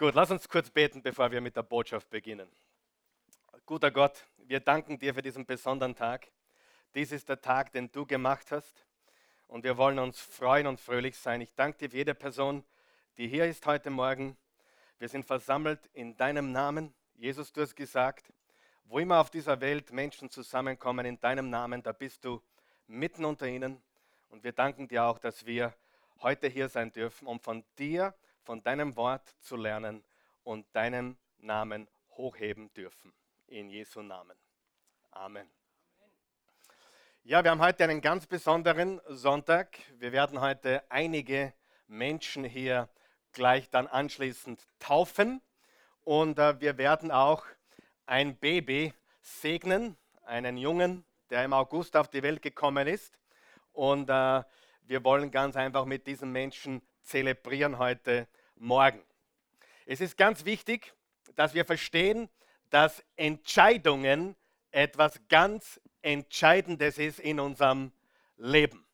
Gut, lass uns kurz beten, bevor wir mit der Botschaft beginnen. Guter Gott, wir danken dir für diesen besonderen Tag. Dies ist der Tag, den du gemacht hast. Und wir wollen uns freuen und fröhlich sein. Ich danke dir für jede Person, die hier ist heute Morgen. Wir sind versammelt in deinem Namen. Jesus, du hast gesagt, wo immer auf dieser Welt Menschen zusammenkommen in deinem Namen, da bist du mitten unter ihnen. Und wir danken dir auch, dass wir heute hier sein dürfen, um von dir, von deinem Wort zu lernen und deinen Namen hochheben dürfen. In Jesu Namen. Amen. Ja, wir haben heute einen ganz besonderen Sonntag. Wir werden heute einige Menschen hier gleich dann anschließend taufen und äh, wir werden auch ein Baby segnen, einen Jungen, der im August auf die Welt gekommen ist. Und äh, wir wollen ganz einfach mit diesen Menschen zelebrieren heute Morgen. Es ist ganz wichtig, dass wir verstehen, dass Entscheidungen etwas ganz Entscheidendes ist in unserem Leben.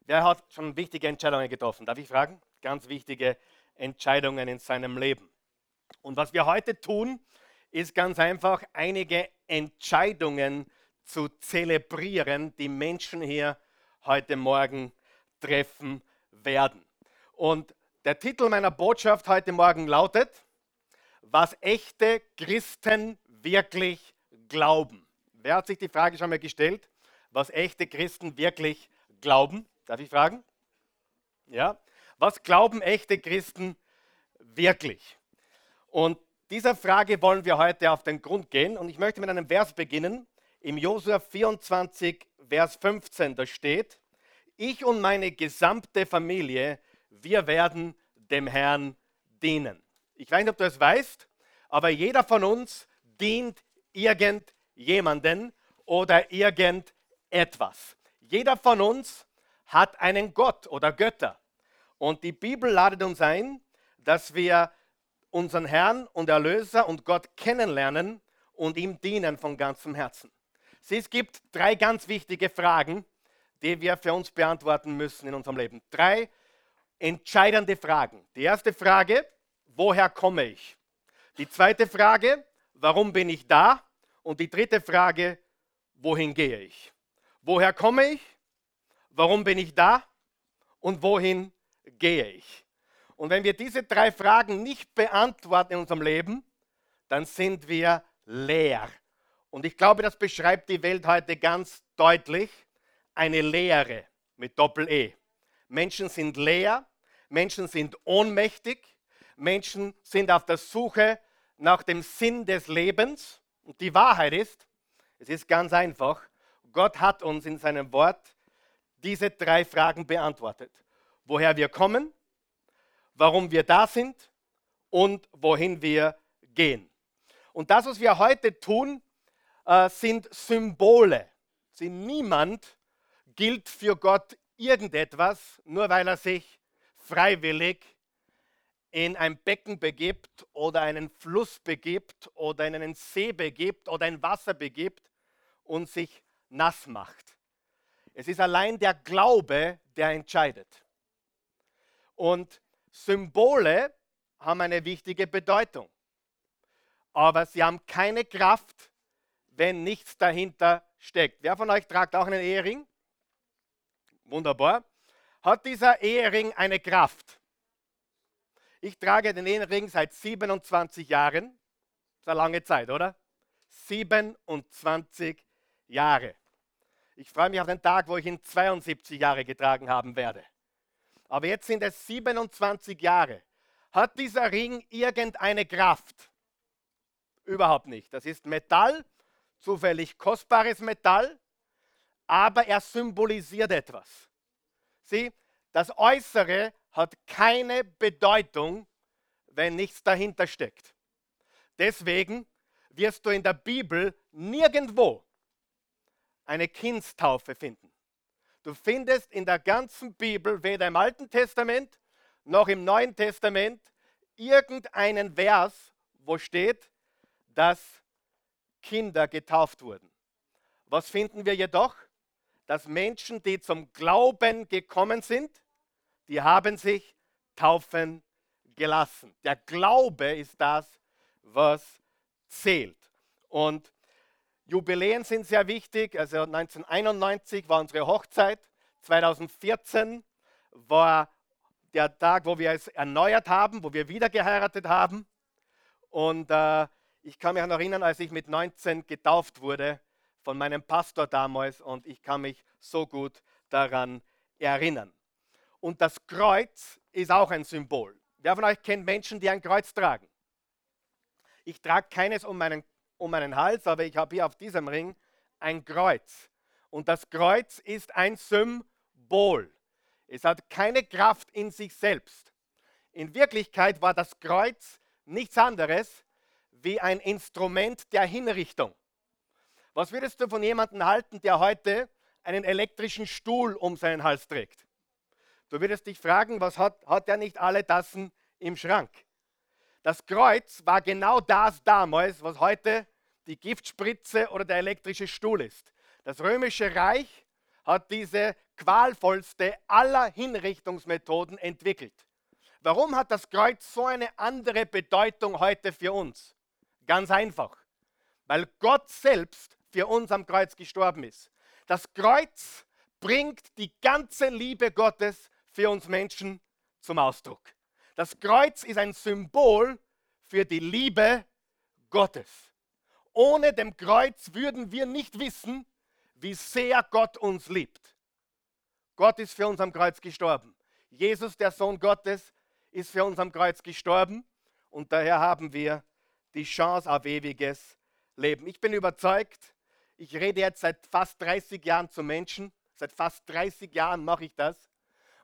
Wer hat schon wichtige Entscheidungen getroffen? Darf ich fragen? Ganz wichtige Entscheidungen in seinem Leben. Und was wir heute tun, ist ganz einfach einige Entscheidungen zu zelebrieren, die Menschen hier heute Morgen treffen werden. Und der Titel meiner Botschaft heute Morgen lautet, was echte Christen wirklich glauben. Wer hat sich die Frage schon mal gestellt, was echte Christen wirklich glauben? Darf ich fragen? Ja. Was glauben echte Christen wirklich? Und dieser Frage wollen wir heute auf den Grund gehen. Und ich möchte mit einem Vers beginnen. Im Josua 24, Vers 15, da steht, ich und meine gesamte Familie, wir werden dem Herrn dienen. Ich weiß nicht, ob du es weißt, aber jeder von uns dient irgendjemanden oder irgendetwas. Jeder von uns hat einen Gott oder Götter. Und die Bibel ladet uns ein, dass wir unseren Herrn und Erlöser und Gott kennenlernen und ihm dienen von ganzem Herzen. Es gibt drei ganz wichtige Fragen, die wir für uns beantworten müssen in unserem Leben. Drei entscheidende Fragen. Die erste Frage, woher komme ich? Die zweite Frage, warum bin ich da? Und die dritte Frage, wohin gehe ich? Woher komme ich? Warum bin ich da? Und wohin gehe ich? Und wenn wir diese drei Fragen nicht beantworten in unserem Leben, dann sind wir leer. Und ich glaube, das beschreibt die Welt heute ganz deutlich eine Leere mit Doppel-E. Menschen sind leer, Menschen sind ohnmächtig, Menschen sind auf der Suche nach dem Sinn des Lebens. Und die Wahrheit ist, es ist ganz einfach, Gott hat uns in seinem Wort diese drei Fragen beantwortet. Woher wir kommen, warum wir da sind und wohin wir gehen. Und das, was wir heute tun, äh, sind Symbole. Sie niemand gilt für Gott irgendetwas, nur weil er sich freiwillig in ein Becken begibt oder einen Fluss begibt oder in einen See begibt oder ein Wasser begibt und sich nass macht. Es ist allein der Glaube, der entscheidet. Und Symbole haben eine wichtige Bedeutung, aber sie haben keine Kraft, wenn nichts dahinter steckt. Wer von euch tragt auch einen Ehering? Wunderbar. Hat dieser Ehering eine Kraft? Ich trage den Ehering seit 27 Jahren. Das ist eine lange Zeit, oder? 27 Jahre. Ich freue mich auf den Tag, wo ich ihn 72 Jahre getragen haben werde. Aber jetzt sind es 27 Jahre. Hat dieser Ring irgendeine Kraft? Überhaupt nicht. Das ist Metall, zufällig kostbares Metall aber er symbolisiert etwas. Sieh, das Äußere hat keine Bedeutung, wenn nichts dahinter steckt. Deswegen wirst du in der Bibel nirgendwo eine Kindstaufe finden. Du findest in der ganzen Bibel, weder im Alten Testament noch im Neuen Testament, irgendeinen Vers, wo steht, dass Kinder getauft wurden. Was finden wir jedoch? Dass Menschen, die zum Glauben gekommen sind, die haben sich taufen gelassen. Der Glaube ist das, was zählt. Und Jubiläen sind sehr wichtig. Also 1991 war unsere Hochzeit, 2014 war der Tag, wo wir es erneuert haben, wo wir wieder geheiratet haben. Und äh, ich kann mich noch erinnern, als ich mit 19 getauft wurde von meinem Pastor damals und ich kann mich so gut daran erinnern. Und das Kreuz ist auch ein Symbol. Wer von euch kennt Menschen, die ein Kreuz tragen? Ich trage keines um meinen, um meinen Hals, aber ich habe hier auf diesem Ring ein Kreuz. Und das Kreuz ist ein Symbol. Es hat keine Kraft in sich selbst. In Wirklichkeit war das Kreuz nichts anderes wie ein Instrument der Hinrichtung. Was würdest du von jemandem halten, der heute einen elektrischen Stuhl um seinen Hals trägt? Du würdest dich fragen, was hat, hat er nicht alle Tassen im Schrank? Das Kreuz war genau das damals, was heute die Giftspritze oder der elektrische Stuhl ist. Das römische Reich hat diese qualvollste aller Hinrichtungsmethoden entwickelt. Warum hat das Kreuz so eine andere Bedeutung heute für uns? Ganz einfach, weil Gott selbst für uns am Kreuz gestorben ist. Das Kreuz bringt die ganze Liebe Gottes für uns Menschen zum Ausdruck. Das Kreuz ist ein Symbol für die Liebe Gottes. Ohne dem Kreuz würden wir nicht wissen, wie sehr Gott uns liebt. Gott ist für uns am Kreuz gestorben. Jesus, der Sohn Gottes, ist für uns am Kreuz gestorben und daher haben wir die Chance auf ewiges Leben. Ich bin überzeugt, ich rede jetzt seit fast 30 Jahren zu Menschen, seit fast 30 Jahren mache ich das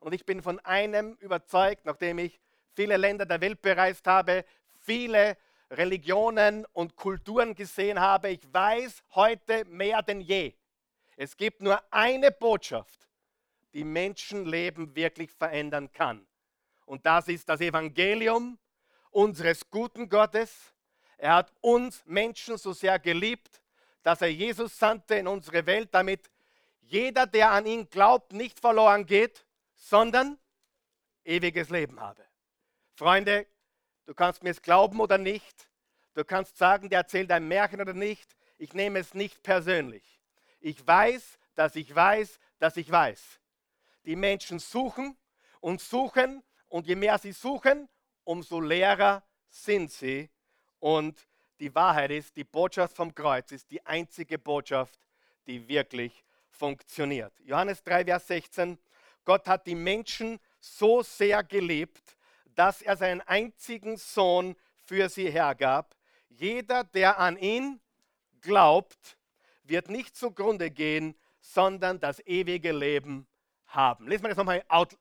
und ich bin von einem überzeugt, nachdem ich viele Länder der Welt bereist habe, viele Religionen und Kulturen gesehen habe. Ich weiß heute mehr denn je, es gibt nur eine Botschaft, die Menschenleben wirklich verändern kann. Und das ist das Evangelium unseres guten Gottes. Er hat uns Menschen so sehr geliebt, dass er Jesus sandte in unsere Welt, damit jeder, der an ihn glaubt, nicht verloren geht, sondern ewiges Leben habe. Freunde, du kannst mir es glauben oder nicht. Du kannst sagen, der erzählt ein Märchen oder nicht. Ich nehme es nicht persönlich. Ich weiß, dass ich weiß, dass ich weiß. Die Menschen suchen und suchen und je mehr sie suchen, umso leerer sind sie. Und die Wahrheit ist, die Botschaft vom Kreuz ist die einzige Botschaft, die wirklich funktioniert. Johannes 3, Vers 16. Gott hat die Menschen so sehr geliebt, dass er seinen einzigen Sohn für sie hergab. Jeder, der an ihn glaubt, wird nicht zugrunde gehen, sondern das ewige Leben haben. Lesen wir das nochmal out,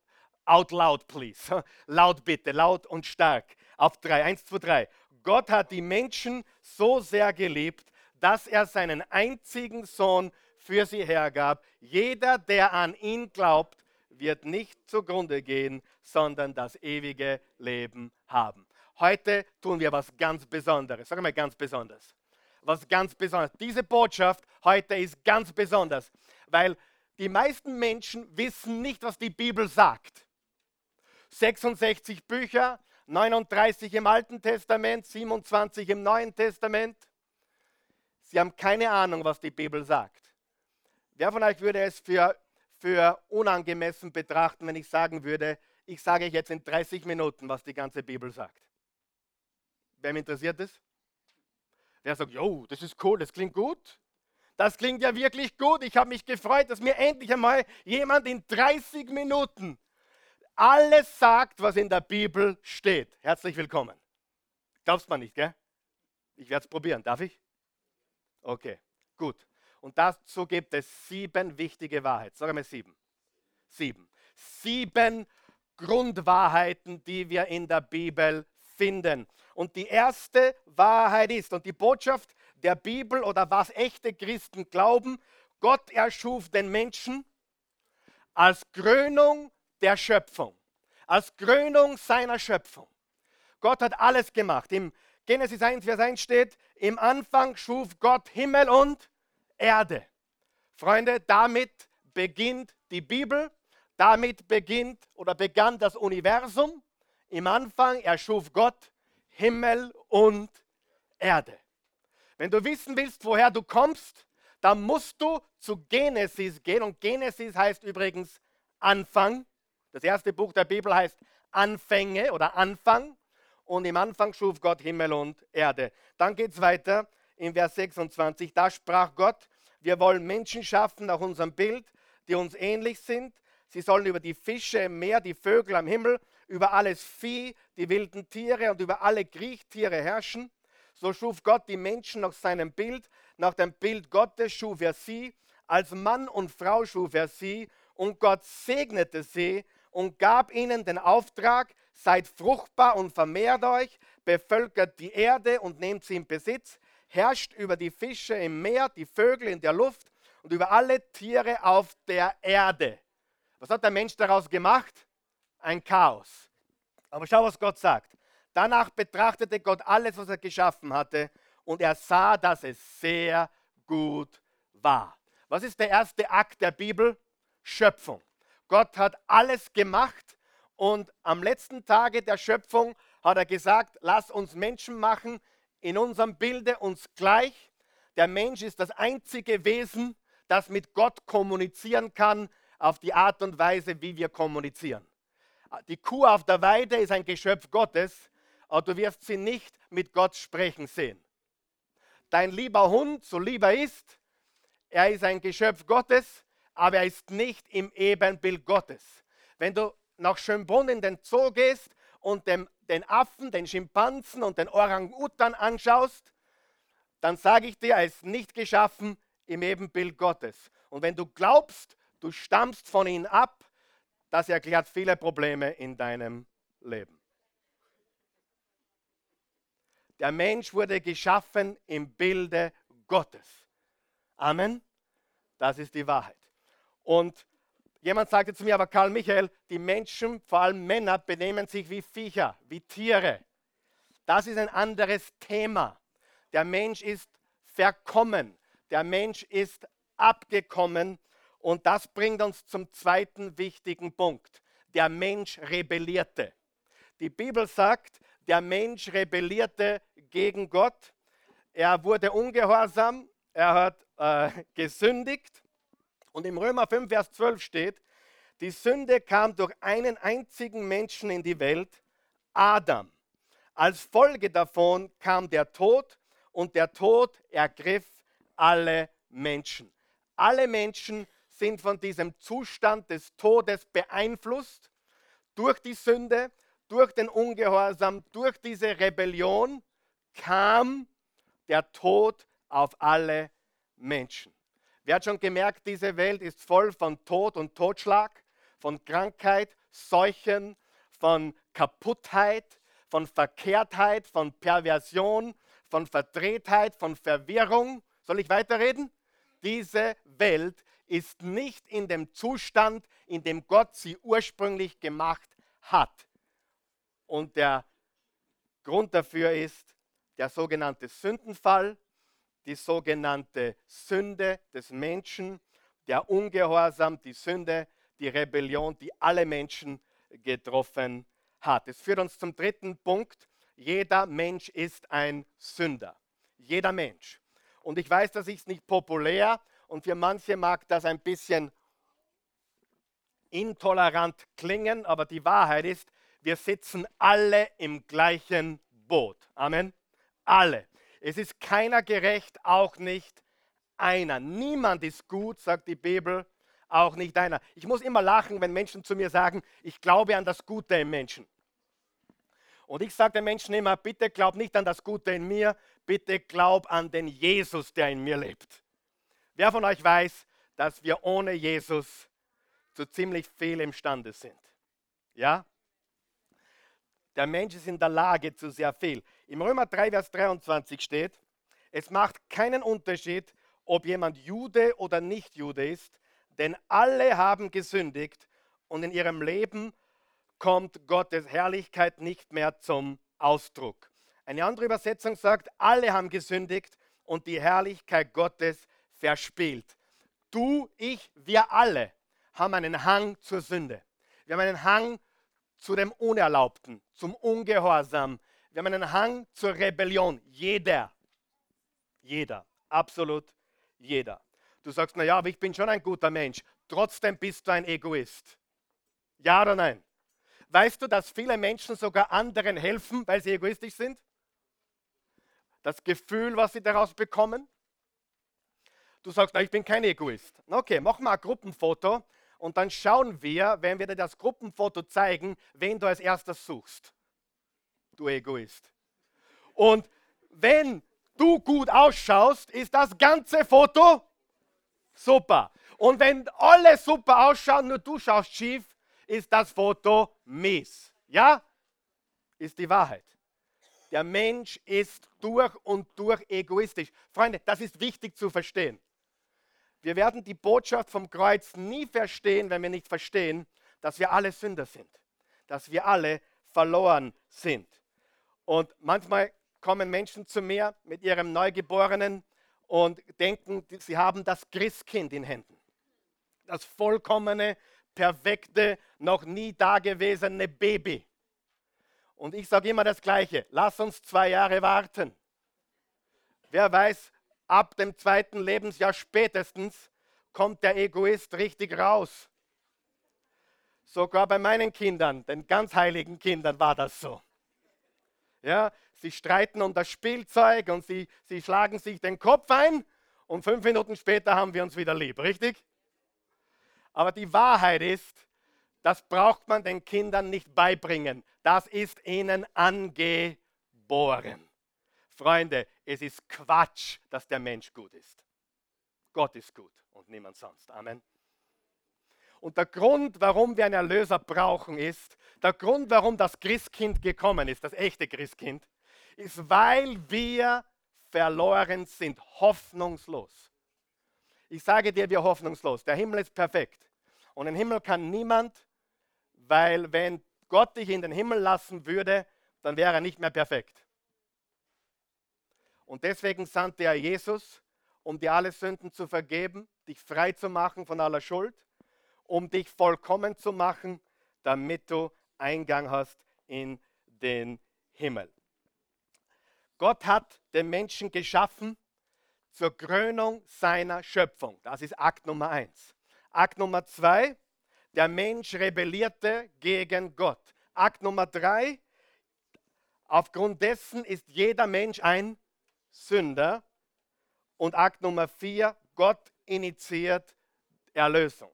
out loud, please. Laut bitte, laut und stark. Auf drei, eins, zwei, drei. Gott hat die Menschen so sehr geliebt, dass er seinen einzigen Sohn für sie hergab. Jeder, der an ihn glaubt, wird nicht zugrunde gehen, sondern das ewige Leben haben. Heute tun wir was ganz Besonderes. Sag mal ganz besonders. Was ganz Besonderes. Diese Botschaft heute ist ganz besonders, weil die meisten Menschen wissen nicht, was die Bibel sagt. 66 Bücher, 39 im Alten Testament, 27 im Neuen Testament. Sie haben keine Ahnung, was die Bibel sagt. Wer von euch würde es für, für unangemessen betrachten, wenn ich sagen würde, ich sage jetzt in 30 Minuten, was die ganze Bibel sagt? Wem interessiert es? Wer sagt, jo, das ist cool, das klingt gut? Das klingt ja wirklich gut. Ich habe mich gefreut, dass mir endlich einmal jemand in 30 Minuten alles sagt, was in der Bibel steht. Herzlich willkommen. Glaubst man nicht, gell? Ich werde es probieren. Darf ich? Okay, gut. Und dazu gibt es sieben wichtige Wahrheiten. Sag mal sieben. Sieben. Sieben Grundwahrheiten, die wir in der Bibel finden. Und die erste Wahrheit ist, und die Botschaft der Bibel oder was echte Christen glauben, Gott erschuf den Menschen als Krönung der Schöpfung, als Krönung seiner Schöpfung. Gott hat alles gemacht. Im Genesis 1, Vers 1 steht, im Anfang schuf Gott Himmel und Erde. Freunde, damit beginnt die Bibel, damit beginnt oder begann das Universum. im Anfang erschuf Gott Himmel und Erde. Wenn du wissen willst, woher du kommst, dann musst du zu Genesis gehen. Und Genesis heißt übrigens Anfang. Das erste Buch der Bibel heißt Anfänge oder Anfang. Und im Anfang schuf Gott Himmel und Erde. Dann geht es weiter in Vers 26. Da sprach Gott, wir wollen Menschen schaffen nach unserem Bild, die uns ähnlich sind. Sie sollen über die Fische im Meer, die Vögel am Himmel, über alles Vieh, die wilden Tiere und über alle Kriechtiere herrschen. So schuf Gott die Menschen nach seinem Bild, nach dem Bild Gottes schuf er sie, als Mann und Frau schuf er sie, und Gott segnete sie und gab ihnen den Auftrag, seid fruchtbar und vermehrt euch, bevölkert die Erde und nehmt sie in Besitz, herrscht über die Fische im Meer, die Vögel in der Luft und über alle Tiere auf der Erde. Was hat der Mensch daraus gemacht? Ein Chaos. Aber schau, was Gott sagt. Danach betrachtete Gott alles, was er geschaffen hatte, und er sah, dass es sehr gut war. Was ist der erste Akt der Bibel? Schöpfung. Gott hat alles gemacht und am letzten Tage der Schöpfung hat er gesagt, lass uns Menschen machen, in unserem Bilde uns gleich. Der Mensch ist das einzige Wesen, das mit Gott kommunizieren kann, auf die Art und Weise, wie wir kommunizieren. Die Kuh auf der Weide ist ein Geschöpf Gottes, aber du wirst sie nicht mit Gott sprechen sehen. Dein lieber Hund, so lieber ist, er ist ein Geschöpf Gottes, aber er ist nicht im Ebenbild Gottes. Wenn du nach Schönbrunn in den Zoo gehst und dem, den Affen, den Schimpansen und den Orang-Utan anschaust, dann sage ich dir, er ist nicht geschaffen im Ebenbild Gottes. Und wenn du glaubst, du stammst von ihm ab, das erklärt viele Probleme in deinem Leben. Der Mensch wurde geschaffen im Bilde Gottes. Amen. Das ist die Wahrheit. Und jemand sagte zu mir, aber Karl Michael, die Menschen, vor allem Männer, benehmen sich wie Viecher, wie Tiere. Das ist ein anderes Thema. Der Mensch ist verkommen. Der Mensch ist abgekommen. Und das bringt uns zum zweiten wichtigen Punkt. Der Mensch rebellierte. Die Bibel sagt, der Mensch rebellierte gegen Gott. Er wurde ungehorsam, er hat äh, gesündigt. Und im Römer 5, Vers 12 steht, die Sünde kam durch einen einzigen Menschen in die Welt, Adam. Als Folge davon kam der Tod und der Tod ergriff alle Menschen. Alle Menschen sind von diesem Zustand des Todes beeinflusst durch die Sünde durch den Ungehorsam, durch diese Rebellion kam der Tod auf alle Menschen. Wer hat schon gemerkt, diese Welt ist voll von Tod und Totschlag, von Krankheit, Seuchen, von Kaputtheit, von Verkehrtheit, von Perversion, von Verdrehtheit, von Verwirrung. Soll ich weiterreden? Diese Welt ist nicht in dem Zustand, in dem Gott sie ursprünglich gemacht hat. Und der Grund dafür ist der sogenannte Sündenfall, die sogenannte Sünde des Menschen, der Ungehorsam, die Sünde, die Rebellion, die alle Menschen getroffen hat. Es führt uns zum dritten Punkt. Jeder Mensch ist ein Sünder. Jeder Mensch. Und ich weiß, das ist nicht populär und für manche mag das ein bisschen intolerant klingen, aber die Wahrheit ist, wir sitzen alle im gleichen Boot. Amen. Alle. Es ist keiner gerecht, auch nicht einer. Niemand ist gut, sagt die Bibel, auch nicht einer. Ich muss immer lachen, wenn Menschen zu mir sagen, ich glaube an das Gute im Menschen. Und ich sage den Menschen immer, bitte glaub nicht an das Gute in mir, bitte glaub an den Jesus, der in mir lebt. Wer von euch weiß, dass wir ohne Jesus zu ziemlich viel imstande sind? Ja? Der Mensch ist in der Lage zu sehr viel. Im Römer 3, Vers 23 steht, es macht keinen Unterschied, ob jemand Jude oder nicht Jude ist, denn alle haben gesündigt und in ihrem Leben kommt Gottes Herrlichkeit nicht mehr zum Ausdruck. Eine andere Übersetzung sagt, alle haben gesündigt und die Herrlichkeit Gottes verspielt. Du, ich, wir alle haben einen Hang zur Sünde. Wir haben einen Hang zu dem Unerlaubten, zum Ungehorsam. Wir haben einen Hang zur Rebellion. Jeder. Jeder. Absolut jeder. Du sagst, naja, aber ich bin schon ein guter Mensch. Trotzdem bist du ein Egoist. Ja oder nein? Weißt du, dass viele Menschen sogar anderen helfen, weil sie egoistisch sind? Das Gefühl, was sie daraus bekommen? Du sagst, na, ich bin kein Egoist. Okay, mach mal ein Gruppenfoto und dann schauen wir, wenn wir dir das Gruppenfoto zeigen, wen du als erstes suchst. Du Egoist. Und wenn du gut ausschaust, ist das ganze Foto super. Und wenn alle super ausschauen, nur du schaust schief, ist das Foto mies. Ja? Ist die Wahrheit. Der Mensch ist durch und durch egoistisch. Freunde, das ist wichtig zu verstehen. Wir werden die Botschaft vom Kreuz nie verstehen, wenn wir nicht verstehen, dass wir alle Sünder sind, dass wir alle verloren sind. Und manchmal kommen Menschen zu mir mit ihrem Neugeborenen und denken, sie haben das Christkind in Händen. Das vollkommene, perfekte, noch nie dagewesene Baby. Und ich sage immer das Gleiche, lass uns zwei Jahre warten. Wer weiß, ab dem zweiten Lebensjahr spätestens kommt der Egoist richtig raus. Sogar bei meinen Kindern, den ganz heiligen Kindern, war das so. Ja, sie streiten um das Spielzeug und sie, sie schlagen sich den Kopf ein und fünf Minuten später haben wir uns wieder lieb, richtig? Aber die Wahrheit ist, das braucht man den Kindern nicht beibringen. Das ist ihnen angeboren. Freunde, es ist Quatsch, dass der Mensch gut ist. Gott ist gut und niemand sonst. Amen. Und der Grund, warum wir einen Erlöser brauchen, ist, der Grund, warum das Christkind gekommen ist, das echte Christkind, ist, weil wir verloren sind, hoffnungslos. Ich sage dir, wir hoffnungslos. Der Himmel ist perfekt. Und im Himmel kann niemand, weil wenn Gott dich in den Himmel lassen würde, dann wäre er nicht mehr perfekt. Und deswegen sandte er Jesus, um dir alle Sünden zu vergeben, dich frei zu machen von aller Schuld, um dich vollkommen zu machen, damit du Eingang hast in den Himmel. Gott hat den Menschen geschaffen zur Krönung seiner Schöpfung. Das ist Akt Nummer eins. Akt Nummer zwei, der Mensch rebellierte gegen Gott. Akt Nummer drei, aufgrund dessen ist jeder Mensch ein Sünder. Und Akt Nummer vier, Gott initiiert Erlösung.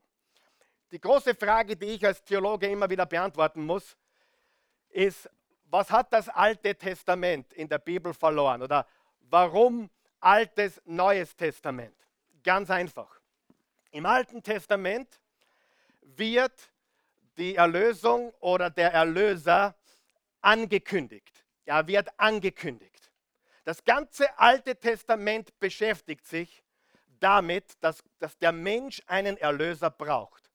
Die große Frage, die ich als Theologe immer wieder beantworten muss, ist, was hat das Alte Testament in der Bibel verloren? Oder warum Altes, Neues Testament? Ganz einfach. Im Alten Testament wird die Erlösung oder der Erlöser angekündigt. Er wird angekündigt. Das ganze Alte Testament beschäftigt sich damit, dass, dass der Mensch einen Erlöser braucht.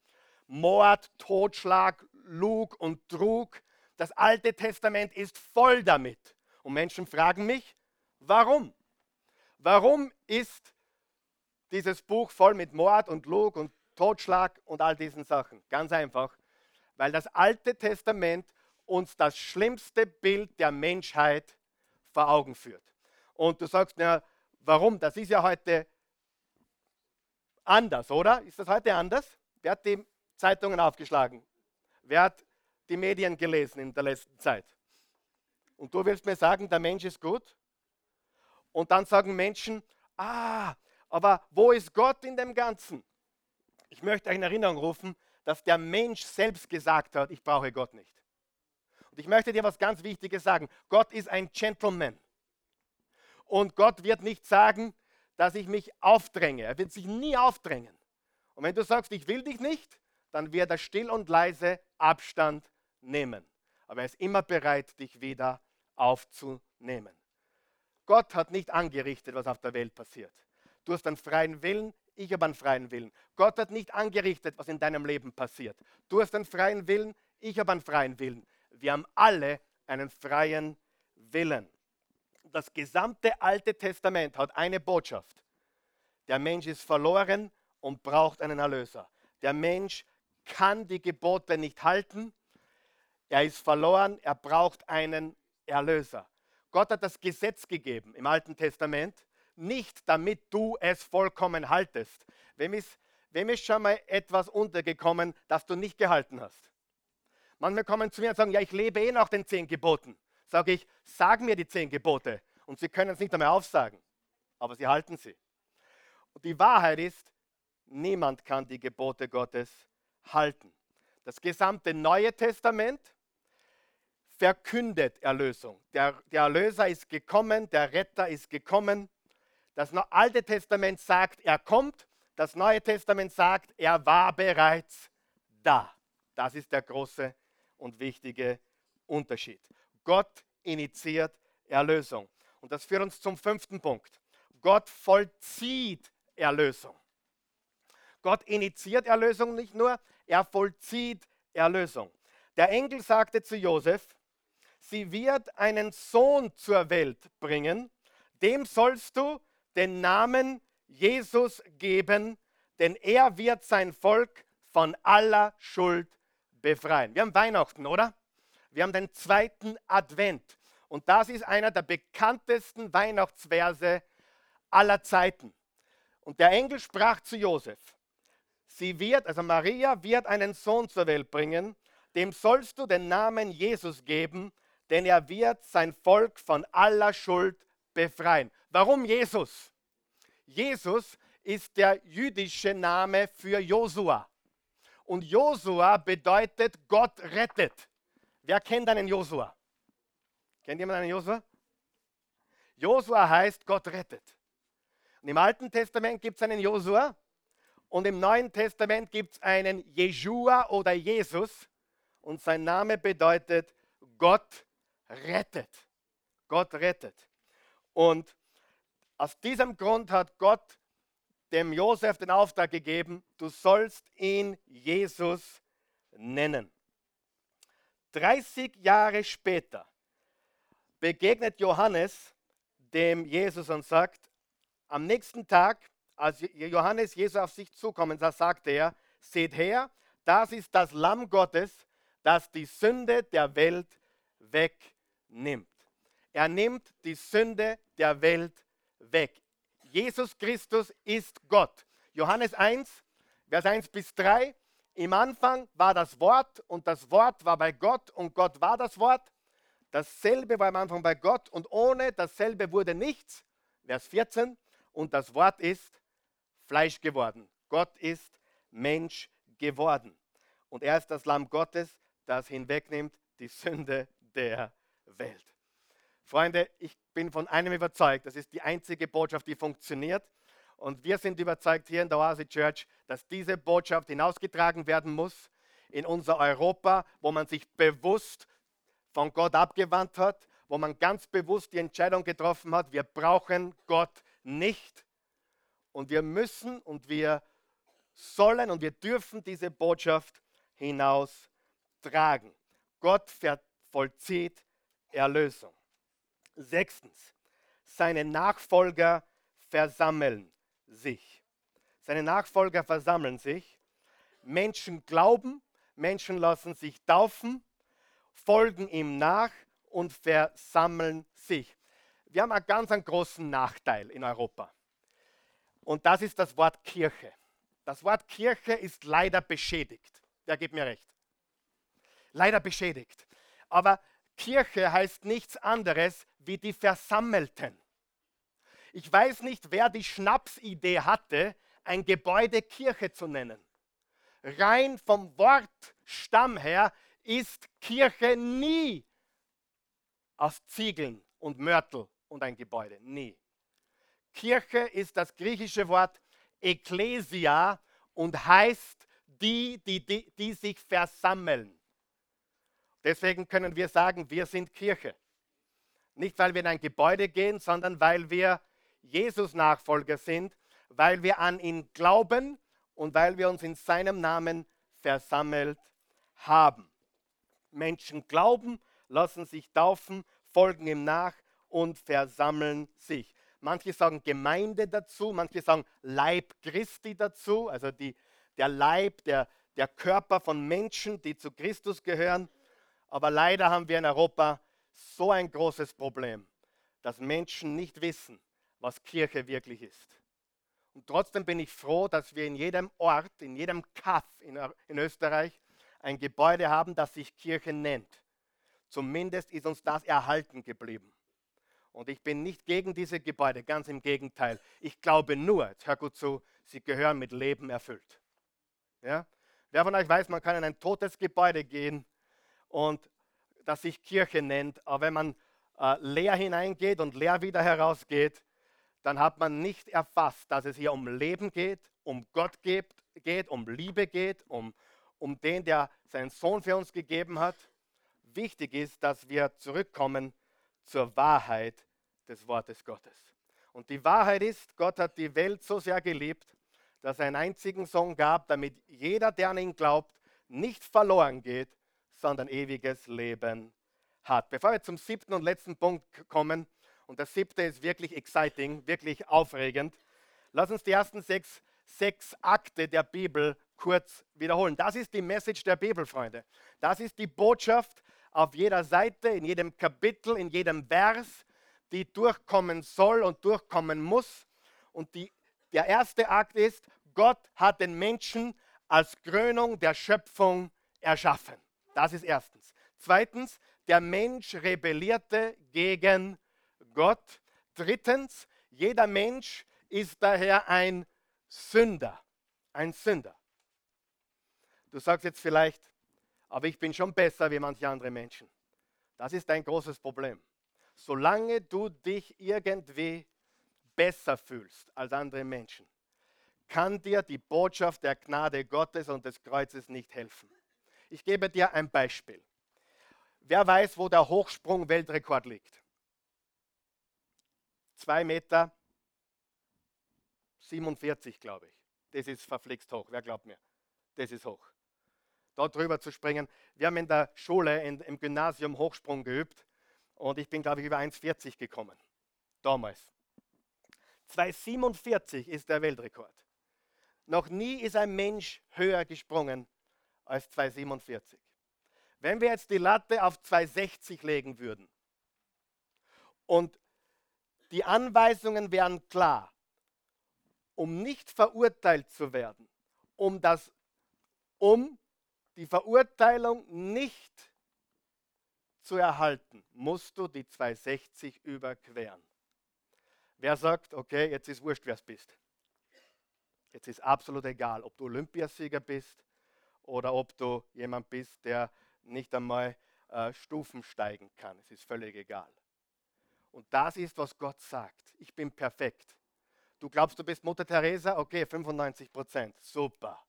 Mord, Totschlag, Lug und Trug. Das Alte Testament ist voll damit. Und Menschen fragen mich, warum? Warum ist dieses Buch voll mit Mord und Lug und Totschlag und all diesen Sachen? Ganz einfach, weil das Alte Testament uns das schlimmste Bild der Menschheit vor Augen führt. Und du sagst, ja, warum? Das ist ja heute anders, oder? Ist das heute anders? Wer hat die Zeitungen aufgeschlagen? Wer hat die Medien gelesen in der letzten Zeit? Und du willst mir sagen, der Mensch ist gut? Und dann sagen Menschen, ah, aber wo ist Gott in dem Ganzen? Ich möchte euch in Erinnerung rufen, dass der Mensch selbst gesagt hat, ich brauche Gott nicht. Und ich möchte dir was ganz Wichtiges sagen. Gott ist ein Gentleman. Und Gott wird nicht sagen, dass ich mich aufdränge. Er wird sich nie aufdrängen. Und wenn du sagst, ich will dich nicht, dann wird er still und leise Abstand nehmen. Aber er ist immer bereit, dich wieder aufzunehmen. Gott hat nicht angerichtet, was auf der Welt passiert. Du hast einen freien Willen, ich habe einen freien Willen. Gott hat nicht angerichtet, was in deinem Leben passiert. Du hast einen freien Willen, ich habe einen freien Willen. Wir haben alle einen freien Willen das gesamte Alte Testament hat eine Botschaft. Der Mensch ist verloren und braucht einen Erlöser. Der Mensch kann die Gebote nicht halten. Er ist verloren, er braucht einen Erlöser. Gott hat das Gesetz gegeben im Alten Testament, nicht damit du es vollkommen haltest. Wem ist, wem ist schon mal etwas untergekommen, das du nicht gehalten hast? Manchmal kommen zu mir und sagen, ja, ich lebe eh nach den zehn Geboten. Sage ich, sag mir die zehn Gebote. Und sie können es nicht einmal aufsagen, aber sie halten sie. Und die Wahrheit ist, niemand kann die Gebote Gottes halten. Das gesamte Neue Testament verkündet Erlösung. Der, der Erlöser ist gekommen, der Retter ist gekommen. Das Alte Testament sagt, er kommt. Das Neue Testament sagt, er war bereits da. Das ist der große und wichtige Unterschied. Gott initiiert Erlösung. Und das führt uns zum fünften Punkt. Gott vollzieht Erlösung. Gott initiiert Erlösung nicht nur, er vollzieht Erlösung. Der Engel sagte zu Josef, sie wird einen Sohn zur Welt bringen, dem sollst du den Namen Jesus geben, denn er wird sein Volk von aller Schuld befreien. Wir haben Weihnachten, oder? Wir haben den zweiten Advent. Und das ist einer der bekanntesten Weihnachtsverse aller Zeiten. Und der Engel sprach zu Josef, sie wird, also Maria wird einen Sohn zur Welt bringen, dem sollst du den Namen Jesus geben, denn er wird sein Volk von aller Schuld befreien. Warum Jesus? Jesus ist der jüdische Name für Josua. Und Josua bedeutet Gott rettet. Wer kennt einen Josua? Kennt jemand einen Josua? Josua heißt Gott rettet. Und im Alten Testament gibt es einen Josua und im Neuen Testament gibt es einen Jeshua oder Jesus und sein Name bedeutet Gott rettet. Gott rettet. Und aus diesem Grund hat Gott dem Josef den Auftrag gegeben, du sollst ihn Jesus nennen. 30 Jahre später begegnet Johannes dem Jesus und sagt, am nächsten Tag, als Johannes Jesus auf sich zukommen sah, sagte er, seht her, das ist das Lamm Gottes, das die Sünde der Welt wegnimmt. Er nimmt die Sünde der Welt weg. Jesus Christus ist Gott. Johannes 1, Vers 1 bis 3. Im Anfang war das Wort und das Wort war bei Gott und Gott war das Wort. Dasselbe war am Anfang bei Gott und ohne dasselbe wurde nichts. Vers 14. Und das Wort ist Fleisch geworden. Gott ist Mensch geworden. Und er ist das Lamm Gottes, das hinwegnimmt die Sünde der Welt. Freunde, ich bin von einem überzeugt, das ist die einzige Botschaft, die funktioniert. Und wir sind überzeugt hier in der Oase Church, dass diese Botschaft hinausgetragen werden muss in unser Europa, wo man sich bewusst von Gott abgewandt hat, wo man ganz bewusst die Entscheidung getroffen hat, wir brauchen Gott nicht. Und wir müssen und wir sollen und wir dürfen diese Botschaft hinaustragen. Gott vollzieht Erlösung. Sechstens, seine Nachfolger versammeln sich. Seine Nachfolger versammeln sich. Menschen glauben, Menschen lassen sich taufen, folgen ihm nach und versammeln sich. Wir haben einen ganz einen großen Nachteil in Europa. Und das ist das Wort Kirche. Das Wort Kirche ist leider beschädigt. Wer gibt mir recht? Leider beschädigt. Aber Kirche heißt nichts anderes wie die Versammelten. Ich weiß nicht, wer die Schnapsidee hatte, ein Gebäude Kirche zu nennen. Rein vom Wortstamm her ist Kirche nie aus Ziegeln und Mörtel und ein Gebäude. Nie. Kirche ist das griechische Wort Ekklesia und heißt die, die, die, die sich versammeln. Deswegen können wir sagen, wir sind Kirche. Nicht, weil wir in ein Gebäude gehen, sondern weil wir Jesus-Nachfolger sind, weil wir an ihn glauben und weil wir uns in seinem Namen versammelt haben. Menschen glauben, lassen sich taufen, folgen ihm nach und versammeln sich. Manche sagen Gemeinde dazu, manche sagen Leib Christi dazu, also die, der Leib, der, der Körper von Menschen, die zu Christus gehören. Aber leider haben wir in Europa so ein großes Problem, dass Menschen nicht wissen, was Kirche wirklich ist. Und trotzdem bin ich froh, dass wir in jedem Ort, in jedem Kaff in, in Österreich ein Gebäude haben, das sich Kirche nennt. Zumindest ist uns das erhalten geblieben. Und ich bin nicht gegen diese Gebäude, ganz im Gegenteil. Ich glaube nur, jetzt hör gut zu, sie gehören mit Leben erfüllt. Ja? Wer von euch weiß, man kann in ein totes Gebäude gehen und das sich Kirche nennt, aber wenn man äh, leer hineingeht und leer wieder herausgeht, dann hat man nicht erfasst, dass es hier um Leben geht, um Gott geht, geht um Liebe geht, um, um den, der seinen Sohn für uns gegeben hat. Wichtig ist, dass wir zurückkommen zur Wahrheit des Wortes Gottes. Und die Wahrheit ist, Gott hat die Welt so sehr geliebt, dass er einen einzigen Sohn gab, damit jeder, der an ihn glaubt, nicht verloren geht, sondern ewiges Leben hat. Bevor wir zum siebten und letzten Punkt kommen, und der siebte ist wirklich exciting, wirklich aufregend. Lass uns die ersten sechs, sechs Akte der Bibel kurz wiederholen. Das ist die Message der Bibel, Freunde. Das ist die Botschaft auf jeder Seite, in jedem Kapitel, in jedem Vers, die durchkommen soll und durchkommen muss. Und die, der erste Akt ist, Gott hat den Menschen als Krönung der Schöpfung erschaffen. Das ist erstens. Zweitens, der Mensch rebellierte gegen Gott. Drittens, jeder Mensch ist daher ein Sünder. Ein Sünder. Du sagst jetzt vielleicht, aber ich bin schon besser wie manche andere Menschen. Das ist ein großes Problem. Solange du dich irgendwie besser fühlst als andere Menschen, kann dir die Botschaft der Gnade Gottes und des Kreuzes nicht helfen. Ich gebe dir ein Beispiel. Wer weiß, wo der Hochsprung-Weltrekord liegt? 2 Meter 47, glaube ich. Das ist verflixt hoch. Wer glaubt mir? Das ist hoch. Da drüber zu springen. Wir haben in der Schule, in, im Gymnasium Hochsprung geübt und ich bin, glaube ich, über 1,40 gekommen. Damals. 2,47 ist der Weltrekord. Noch nie ist ein Mensch höher gesprungen als 2,47. Wenn wir jetzt die Latte auf 2,60 legen würden und die Anweisungen wären klar. Um nicht verurteilt zu werden, um, das, um die Verurteilung nicht zu erhalten, musst du die 260 überqueren. Wer sagt, okay, jetzt ist wurscht, wer es bist. Jetzt ist absolut egal, ob du Olympiasieger bist oder ob du jemand bist, der nicht einmal äh, Stufen steigen kann. Es ist völlig egal. Und das ist, was Gott sagt. Ich bin perfekt. Du glaubst, du bist Mutter Teresa? Okay, 95 Prozent. Super.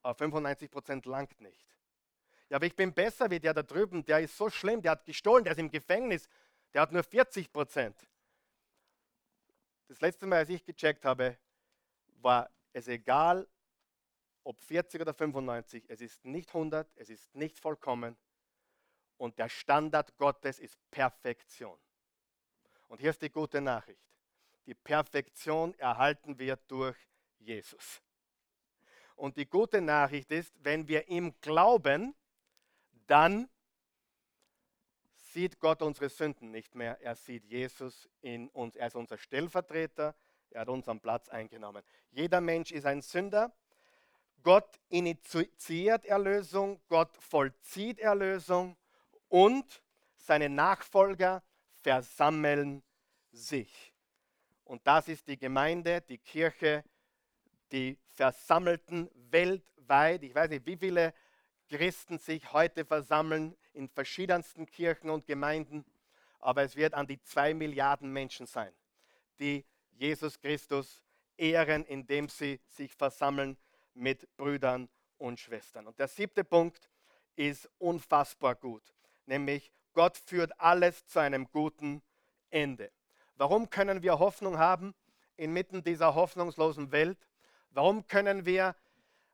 Aber 95 Prozent langt nicht. Ja, aber ich bin besser wie der da drüben. Der ist so schlimm, der hat gestohlen, der ist im Gefängnis. Der hat nur 40 Prozent. Das letzte Mal, als ich gecheckt habe, war es egal, ob 40 oder 95. Es ist nicht 100, es ist nicht vollkommen. Und der Standard Gottes ist Perfektion. Und hier ist die gute Nachricht. Die Perfektion erhalten wir durch Jesus. Und die gute Nachricht ist, wenn wir ihm glauben, dann sieht Gott unsere Sünden nicht mehr. Er sieht Jesus in uns. Er ist unser Stellvertreter. Er hat unseren Platz eingenommen. Jeder Mensch ist ein Sünder. Gott initiiert Erlösung, Gott vollzieht Erlösung und seine Nachfolger versammeln sich. Und das ist die Gemeinde, die Kirche, die Versammelten weltweit. Ich weiß nicht, wie viele Christen sich heute versammeln in verschiedensten Kirchen und Gemeinden, aber es wird an die zwei Milliarden Menschen sein, die Jesus Christus ehren, indem sie sich versammeln mit Brüdern und Schwestern. Und der siebte Punkt ist unfassbar gut, nämlich Gott führt alles zu einem guten Ende. Warum können wir Hoffnung haben inmitten dieser hoffnungslosen Welt? Warum können wir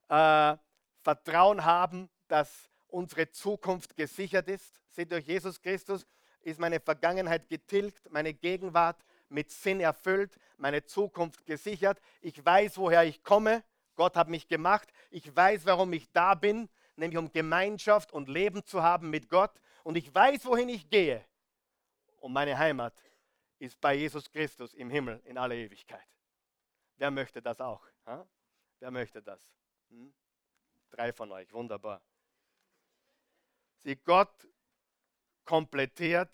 äh, Vertrauen haben, dass unsere Zukunft gesichert ist? Seht durch Jesus Christus ist meine Vergangenheit getilgt, meine Gegenwart mit Sinn erfüllt, meine Zukunft gesichert. Ich weiß, woher ich komme. Gott hat mich gemacht. Ich weiß, warum ich da bin nämlich um Gemeinschaft und Leben zu haben mit Gott. Und ich weiß, wohin ich gehe. Und meine Heimat ist bei Jesus Christus im Himmel in aller Ewigkeit. Wer möchte das auch? Ha? Wer möchte das? Hm? Drei von euch, wunderbar. Sie Gott komplettiert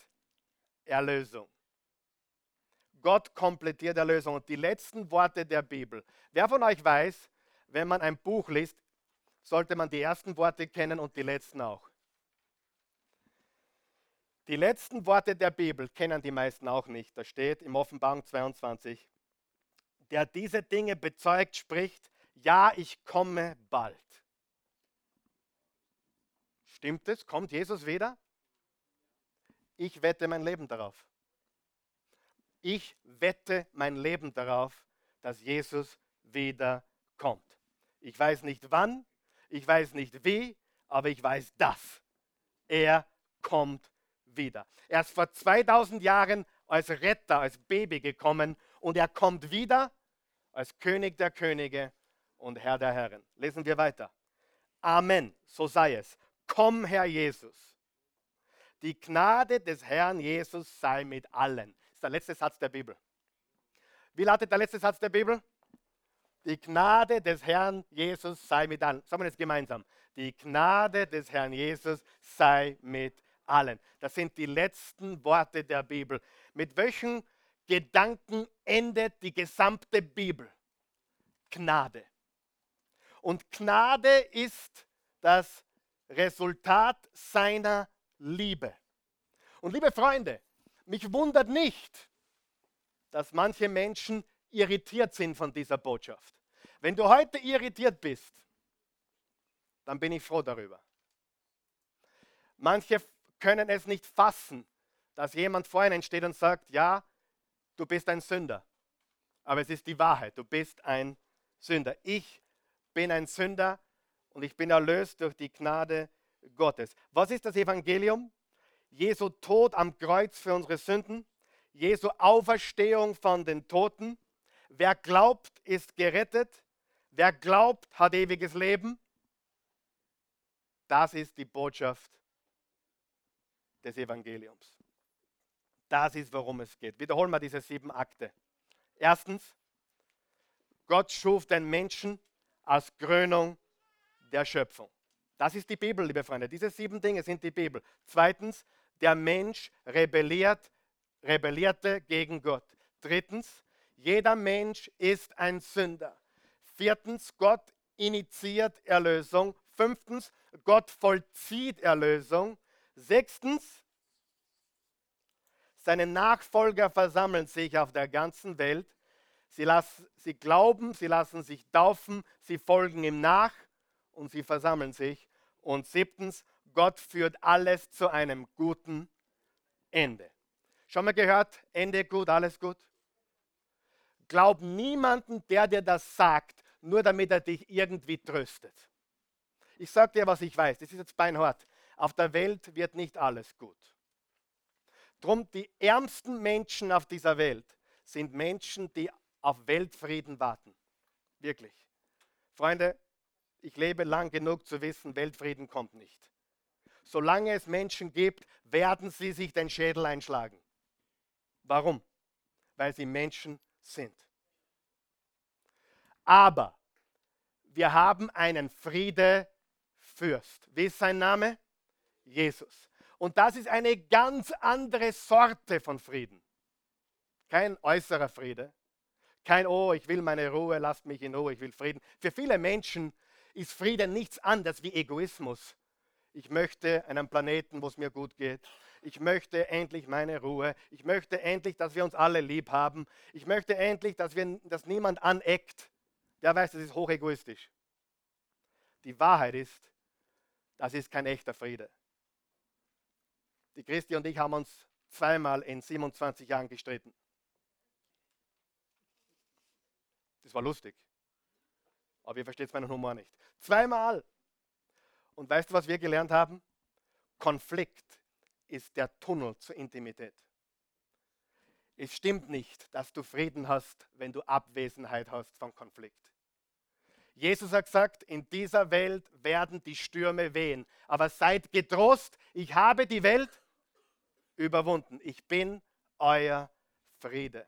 Erlösung. Gott komplettiert Erlösung. Und die letzten Worte der Bibel. Wer von euch weiß, wenn man ein Buch liest, sollte man die ersten Worte kennen und die letzten auch. Die letzten Worte der Bibel kennen die meisten auch nicht. Da steht im Offenbarung 22, der diese Dinge bezeugt, spricht, ja, ich komme bald. Stimmt es? Kommt Jesus wieder? Ich wette mein Leben darauf. Ich wette mein Leben darauf, dass Jesus wieder kommt. Ich weiß nicht wann, ich weiß nicht wie, aber ich weiß das. Er kommt wieder. Er ist vor 2000 Jahren als Retter, als Baby gekommen und er kommt wieder als König der Könige und Herr der Herren. Lesen wir weiter. Amen, so sei es. Komm, Herr Jesus. Die Gnade des Herrn Jesus sei mit allen. Das ist der letzte Satz der Bibel. Wie lautet der letzte Satz der Bibel? Die Gnade des Herrn Jesus sei mit allen. Sagen wir jetzt gemeinsam. Die Gnade des Herrn Jesus sei mit allen. Das sind die letzten Worte der Bibel. Mit welchen Gedanken endet die gesamte Bibel? Gnade. Und Gnade ist das Resultat seiner Liebe. Und liebe Freunde, mich wundert nicht, dass manche Menschen irritiert sind von dieser Botschaft. Wenn du heute irritiert bist, dann bin ich froh darüber. Manche können es nicht fassen, dass jemand vor ihnen steht und sagt, ja, du bist ein Sünder. Aber es ist die Wahrheit, du bist ein Sünder. Ich bin ein Sünder und ich bin erlöst durch die Gnade Gottes. Was ist das Evangelium? Jesu Tod am Kreuz für unsere Sünden, Jesu Auferstehung von den Toten. Wer glaubt, ist gerettet. Wer glaubt, hat ewiges Leben. Das ist die Botschaft des Evangeliums. Das ist, worum es geht. Wiederholen wir diese sieben Akte. Erstens, Gott schuf den Menschen als Krönung der Schöpfung. Das ist die Bibel, liebe Freunde. Diese sieben Dinge sind die Bibel. Zweitens, der Mensch rebelliert, rebellierte gegen Gott. Drittens, jeder Mensch ist ein Sünder. Viertens, Gott initiiert Erlösung. Fünftens, Gott vollzieht Erlösung. Sechstens, seine Nachfolger versammeln sich auf der ganzen Welt. Sie, lassen, sie glauben, sie lassen sich taufen, sie folgen ihm nach und sie versammeln sich. Und siebtens, Gott führt alles zu einem guten Ende. Schon mal gehört, Ende gut, alles gut? Glaub niemanden, der dir das sagt, nur damit er dich irgendwie tröstet. Ich sage dir, was ich weiß, das ist jetzt beinhart. Auf der Welt wird nicht alles gut. Drum die ärmsten Menschen auf dieser Welt sind Menschen, die auf Weltfrieden warten. Wirklich. Freunde, ich lebe lang genug zu wissen, Weltfrieden kommt nicht. Solange es Menschen gibt, werden sie sich den Schädel einschlagen. Warum? Weil sie Menschen sind. Aber wir haben einen Friedefürst. Wie ist sein Name? Jesus. Und das ist eine ganz andere Sorte von Frieden. Kein äußerer Friede. Kein, oh, ich will meine Ruhe, lasst mich in Ruhe, ich will Frieden. Für viele Menschen ist Frieden nichts anderes wie Egoismus. Ich möchte einen Planeten, wo es mir gut geht. Ich möchte endlich meine Ruhe. Ich möchte endlich, dass wir uns alle lieb haben. Ich möchte endlich, dass, wir, dass niemand aneckt. Der weiß, das ist hochegoistisch. Die Wahrheit ist, das ist kein echter Friede. Die Christi und ich haben uns zweimal in 27 Jahren gestritten. Das war lustig. Aber ihr versteht meinen Humor nicht. Zweimal. Und weißt du, was wir gelernt haben? Konflikt ist der Tunnel zur Intimität. Es stimmt nicht, dass du Frieden hast, wenn du Abwesenheit hast von Konflikt. Jesus hat gesagt, in dieser Welt werden die Stürme wehen. Aber seid getrost, ich habe die Welt überwunden. Ich bin euer Friede.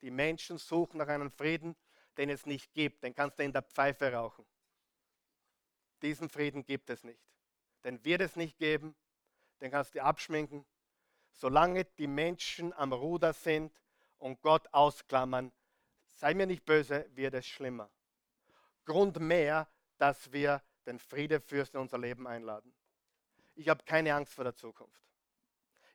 Die Menschen suchen nach einem Frieden, den es nicht gibt. Den kannst du in der Pfeife rauchen. Diesen Frieden gibt es nicht. Den wird es nicht geben. Den kannst du abschminken. Solange die Menschen am Ruder sind und Gott ausklammern, sei mir nicht böse, wird es schlimmer. Grund mehr, dass wir den Friedefürsten in unser Leben einladen. Ich habe keine Angst vor der Zukunft.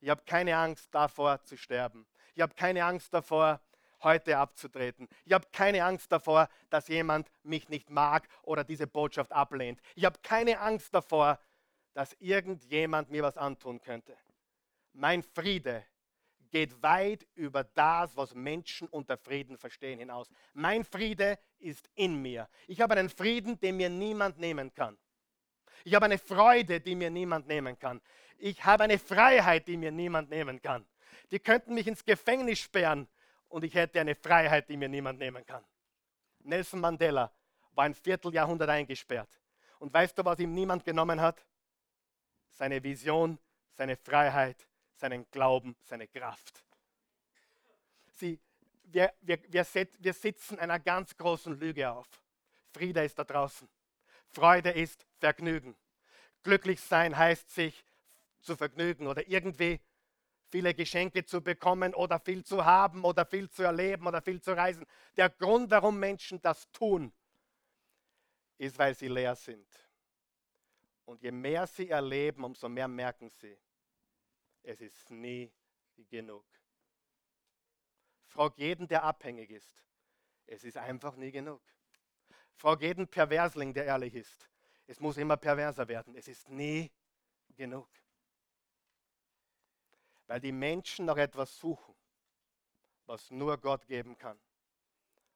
Ich habe keine Angst davor zu sterben. Ich habe keine Angst davor, heute abzutreten. Ich habe keine Angst davor, dass jemand mich nicht mag oder diese Botschaft ablehnt. Ich habe keine Angst davor, dass irgendjemand mir was antun könnte. Mein Friede geht weit über das, was Menschen unter Frieden verstehen, hinaus. Mein Friede ist in mir. Ich habe einen Frieden, den mir niemand nehmen kann. Ich habe eine Freude, die mir niemand nehmen kann. Ich habe eine Freiheit, die mir niemand nehmen kann. Die könnten mich ins Gefängnis sperren und ich hätte eine Freiheit, die mir niemand nehmen kann. Nelson Mandela war ein Vierteljahrhundert eingesperrt. Und weißt du, was ihm niemand genommen hat? Seine Vision, seine Freiheit, seinen Glauben, seine Kraft. Sie, wir, wir, wir, wir sitzen einer ganz großen Lüge auf. Friede ist da draußen. Freude ist Vergnügen. Glücklich sein heißt sich zu vergnügen oder irgendwie viele Geschenke zu bekommen oder viel zu haben oder viel zu erleben oder viel zu reisen. Der Grund, warum Menschen das tun, ist, weil sie leer sind. Und je mehr sie erleben, umso mehr merken sie, es ist nie genug. Frag jeden, der abhängig ist. Es ist einfach nie genug. Frag jeden Perversling, der ehrlich ist. Es muss immer perverser werden. Es ist nie genug. Weil die Menschen nach etwas suchen, was nur Gott geben kann.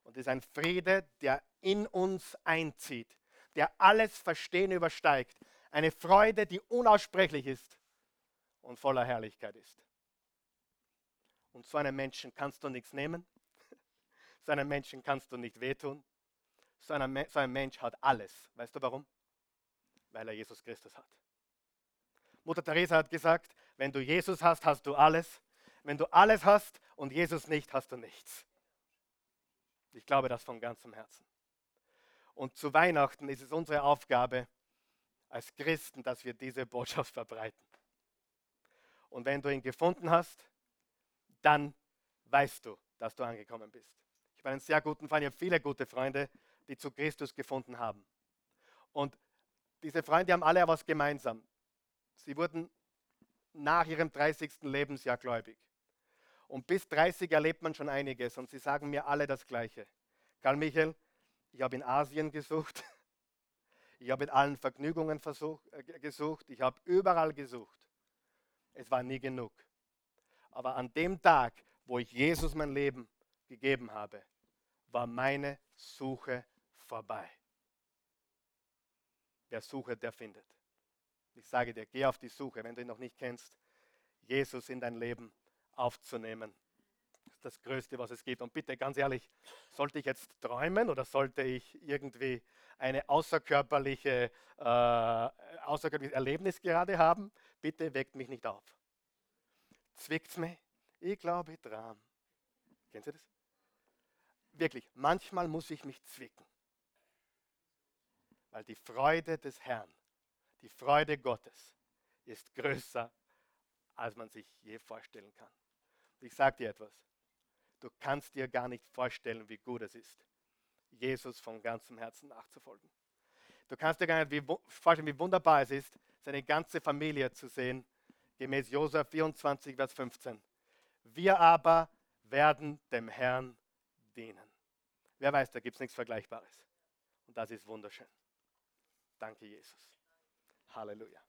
Und es ist ein Friede, der in uns einzieht, der alles Verstehen übersteigt. Eine Freude, die unaussprechlich ist und voller Herrlichkeit ist. Und so einem Menschen kannst du nichts nehmen. So einem Menschen kannst du nicht wehtun. So, einer, so ein Mensch hat alles. Weißt du warum? Weil er Jesus Christus hat. Mutter Teresa hat gesagt, wenn du Jesus hast, hast du alles. Wenn du alles hast und Jesus nicht, hast du nichts. Ich glaube das von ganzem Herzen. Und zu Weihnachten ist es unsere Aufgabe als Christen, dass wir diese Botschaft verbreiten. Und wenn du ihn gefunden hast, dann weißt du, dass du angekommen bist. Ich habe einen sehr guten Freund, ich habe viele gute Freunde, die zu Christus gefunden haben. Und diese Freunde haben alle etwas gemeinsam. Sie wurden nach ihrem 30. Lebensjahr gläubig. Und bis 30 erlebt man schon einiges und sie sagen mir alle das Gleiche. Karl Michael, ich habe in Asien gesucht, ich habe in allen Vergnügungen versuch, äh, gesucht, ich habe überall gesucht. Es war nie genug. Aber an dem Tag, wo ich Jesus mein Leben gegeben habe, war meine Suche vorbei. Wer sucht, der findet. Ich sage dir, geh auf die Suche, wenn du ihn noch nicht kennst, Jesus in dein Leben aufzunehmen. Das ist das Größte, was es gibt. Und bitte, ganz ehrlich, sollte ich jetzt träumen oder sollte ich irgendwie eine außerkörperliche, äh, außerkörperliches Erlebnis gerade haben? Bitte weckt mich nicht auf. Zwickt's mich? Ich glaube dran. Kennen Sie das? Wirklich, manchmal muss ich mich zwicken. Weil die Freude des Herrn, die Freude Gottes ist größer, als man sich je vorstellen kann. Ich sage dir etwas. Du kannst dir gar nicht vorstellen, wie gut es ist, Jesus von ganzem Herzen nachzufolgen. Du kannst dir gar nicht vorstellen, wie wunderbar es ist, seine ganze Familie zu sehen, gemäß Josua 24, Vers 15. Wir aber werden dem Herrn dienen. Wer weiß, da gibt es nichts Vergleichbares. Und das ist wunderschön. Danke, Jesus. Halleluja.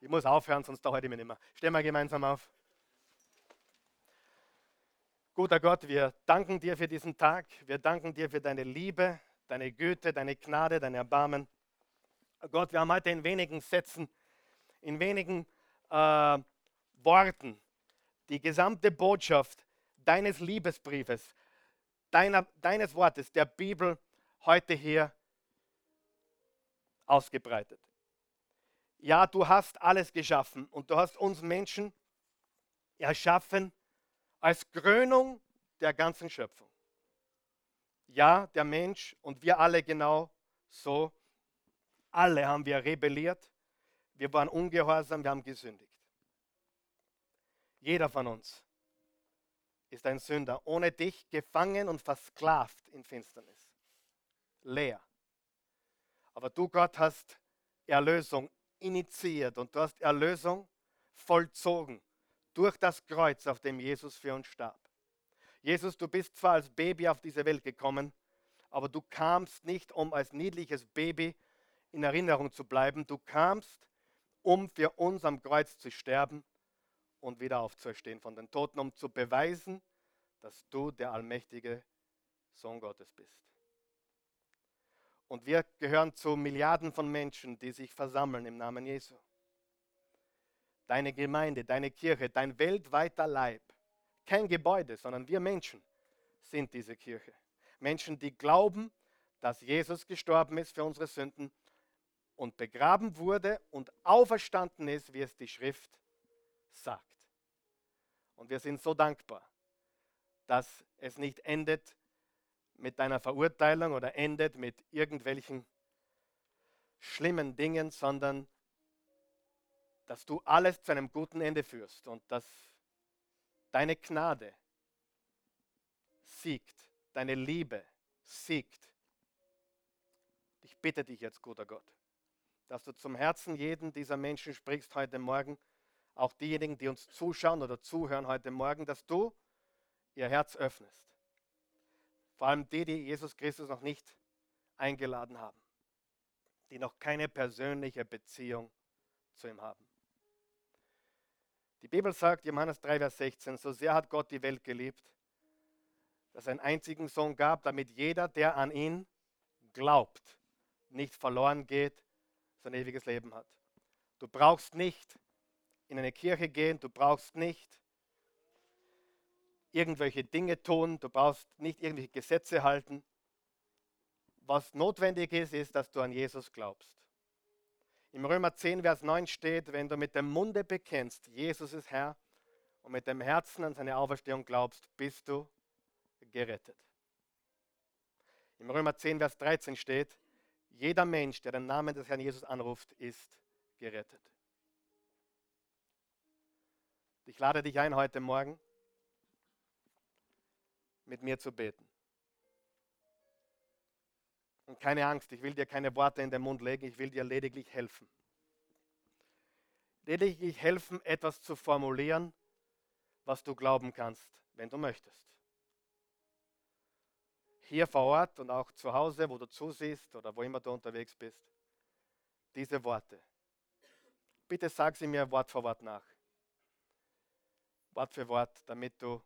Ich muss aufhören, sonst dauert ich mir nicht mehr. Stehen wir gemeinsam auf. Guter Gott, wir danken dir für diesen Tag. Wir danken dir für deine Liebe, deine Güte, deine Gnade, dein Erbarmen. Gott, wir haben heute in wenigen Sätzen, in wenigen äh, Worten die gesamte Botschaft deines Liebesbriefes, deiner, deines Wortes, der Bibel heute hier ausgebreitet. Ja, du hast alles geschaffen und du hast uns Menschen erschaffen als Krönung der ganzen Schöpfung. Ja, der Mensch und wir alle genau so, alle haben wir rebelliert, wir waren ungehorsam, wir haben gesündigt. Jeder von uns ist ein Sünder, ohne dich gefangen und versklavt in Finsternis. Leer. Aber du, Gott, hast Erlösung initiiert und du hast Erlösung vollzogen durch das Kreuz, auf dem Jesus für uns starb. Jesus, du bist zwar als Baby auf diese Welt gekommen, aber du kamst nicht, um als niedliches Baby in Erinnerung zu bleiben. Du kamst, um für uns am Kreuz zu sterben und wieder aufzuerstehen von den Toten, um zu beweisen, dass du der allmächtige Sohn Gottes bist. Und wir gehören zu Milliarden von Menschen, die sich versammeln im Namen Jesu. Deine Gemeinde, deine Kirche, dein weltweiter Leib, kein Gebäude, sondern wir Menschen sind diese Kirche. Menschen, die glauben, dass Jesus gestorben ist für unsere Sünden und begraben wurde und auferstanden ist, wie es die Schrift sagt. Und wir sind so dankbar, dass es nicht endet mit deiner Verurteilung oder endet mit irgendwelchen schlimmen Dingen, sondern dass du alles zu einem guten Ende führst und dass deine Gnade siegt, deine Liebe siegt. Ich bitte dich jetzt, guter Gott, dass du zum Herzen jeden dieser Menschen sprichst heute Morgen auch diejenigen, die uns zuschauen oder zuhören heute Morgen, dass du ihr Herz öffnest. Vor allem die, die Jesus Christus noch nicht eingeladen haben, die noch keine persönliche Beziehung zu ihm haben. Die Bibel sagt, Johannes 3, Vers 16, so sehr hat Gott die Welt geliebt, dass er einen einzigen Sohn gab, damit jeder, der an ihn glaubt, nicht verloren geht, sein ewiges Leben hat. Du brauchst nicht in eine Kirche gehen, du brauchst nicht irgendwelche Dinge tun, du brauchst nicht irgendwelche Gesetze halten. Was notwendig ist, ist, dass du an Jesus glaubst. Im Römer 10, Vers 9 steht, wenn du mit dem Munde bekennst, Jesus ist Herr, und mit dem Herzen an seine Auferstehung glaubst, bist du gerettet. Im Römer 10, Vers 13 steht, jeder Mensch, der den Namen des Herrn Jesus anruft, ist gerettet. Ich lade dich ein, heute Morgen mit mir zu beten. Und keine Angst, ich will dir keine Worte in den Mund legen, ich will dir lediglich helfen. Lediglich helfen, etwas zu formulieren, was du glauben kannst, wenn du möchtest. Hier vor Ort und auch zu Hause, wo du zusiehst oder wo immer du unterwegs bist, diese Worte. Bitte sag sie mir Wort für Wort nach. Wort für Wort, damit du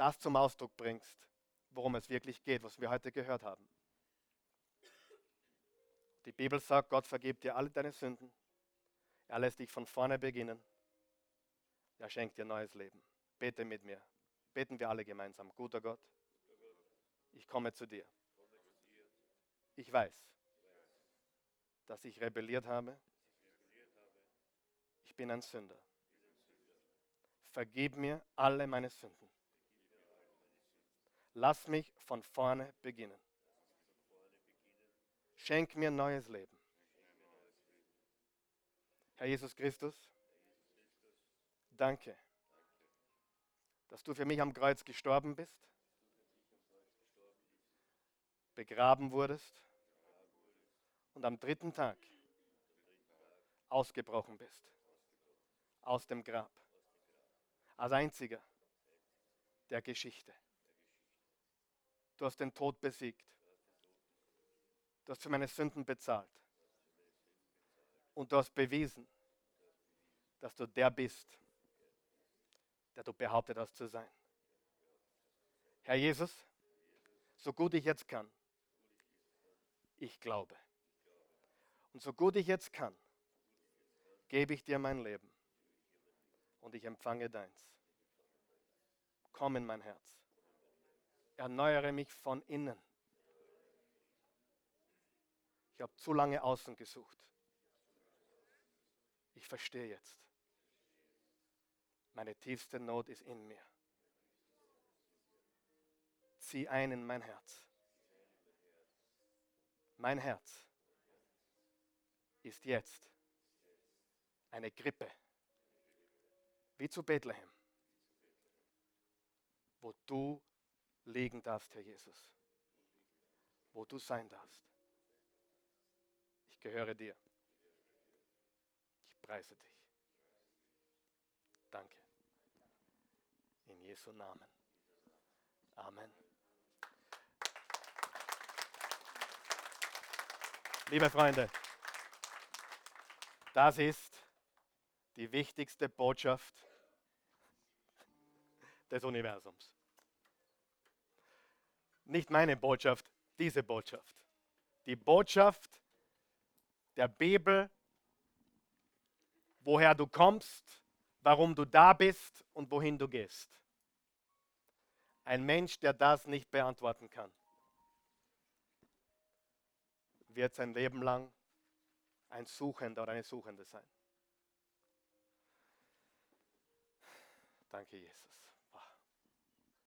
das zum Ausdruck bringst, worum es wirklich geht, was wir heute gehört haben. Die Bibel sagt, Gott vergibt dir alle deine Sünden. Er lässt dich von vorne beginnen. Er schenkt dir neues Leben. Bete mit mir. Beten wir alle gemeinsam. Guter Gott, ich komme zu dir. Ich weiß, dass ich rebelliert habe bin ein Sünder. Vergib mir alle meine Sünden. Lass mich von vorne beginnen. Schenk mir neues Leben. Herr Jesus Christus, danke, dass du für mich am Kreuz gestorben bist, begraben wurdest und am dritten Tag ausgebrochen bist aus dem Grab. Als einziger der Geschichte. Du hast den Tod besiegt. Du hast für meine Sünden bezahlt. Und du hast bewiesen, dass du der bist, der du behauptet hast zu sein. Herr Jesus, so gut ich jetzt kann, ich glaube. Und so gut ich jetzt kann, gebe ich dir mein Leben und ich empfange deins. Komm in mein Herz. Erneuere mich von innen. Ich habe zu lange außen gesucht. Ich verstehe jetzt. Meine tiefste Not ist in mir. Zieh ein in mein Herz. Mein Herz ist jetzt eine Grippe, wie zu Bethlehem, wo du liegen darfst, Herr Jesus, wo du sein darfst. Ich gehöre dir. Ich preise dich. Danke. In Jesu Namen. Amen. Liebe Freunde, das ist die wichtigste Botschaft des Universums. Nicht meine Botschaft, diese Botschaft. Die Botschaft der Bibel, woher du kommst, warum du da bist und wohin du gehst. Ein Mensch, der das nicht beantworten kann, wird sein Leben lang ein Suchender oder eine Suchende sein. Danke, Jesus.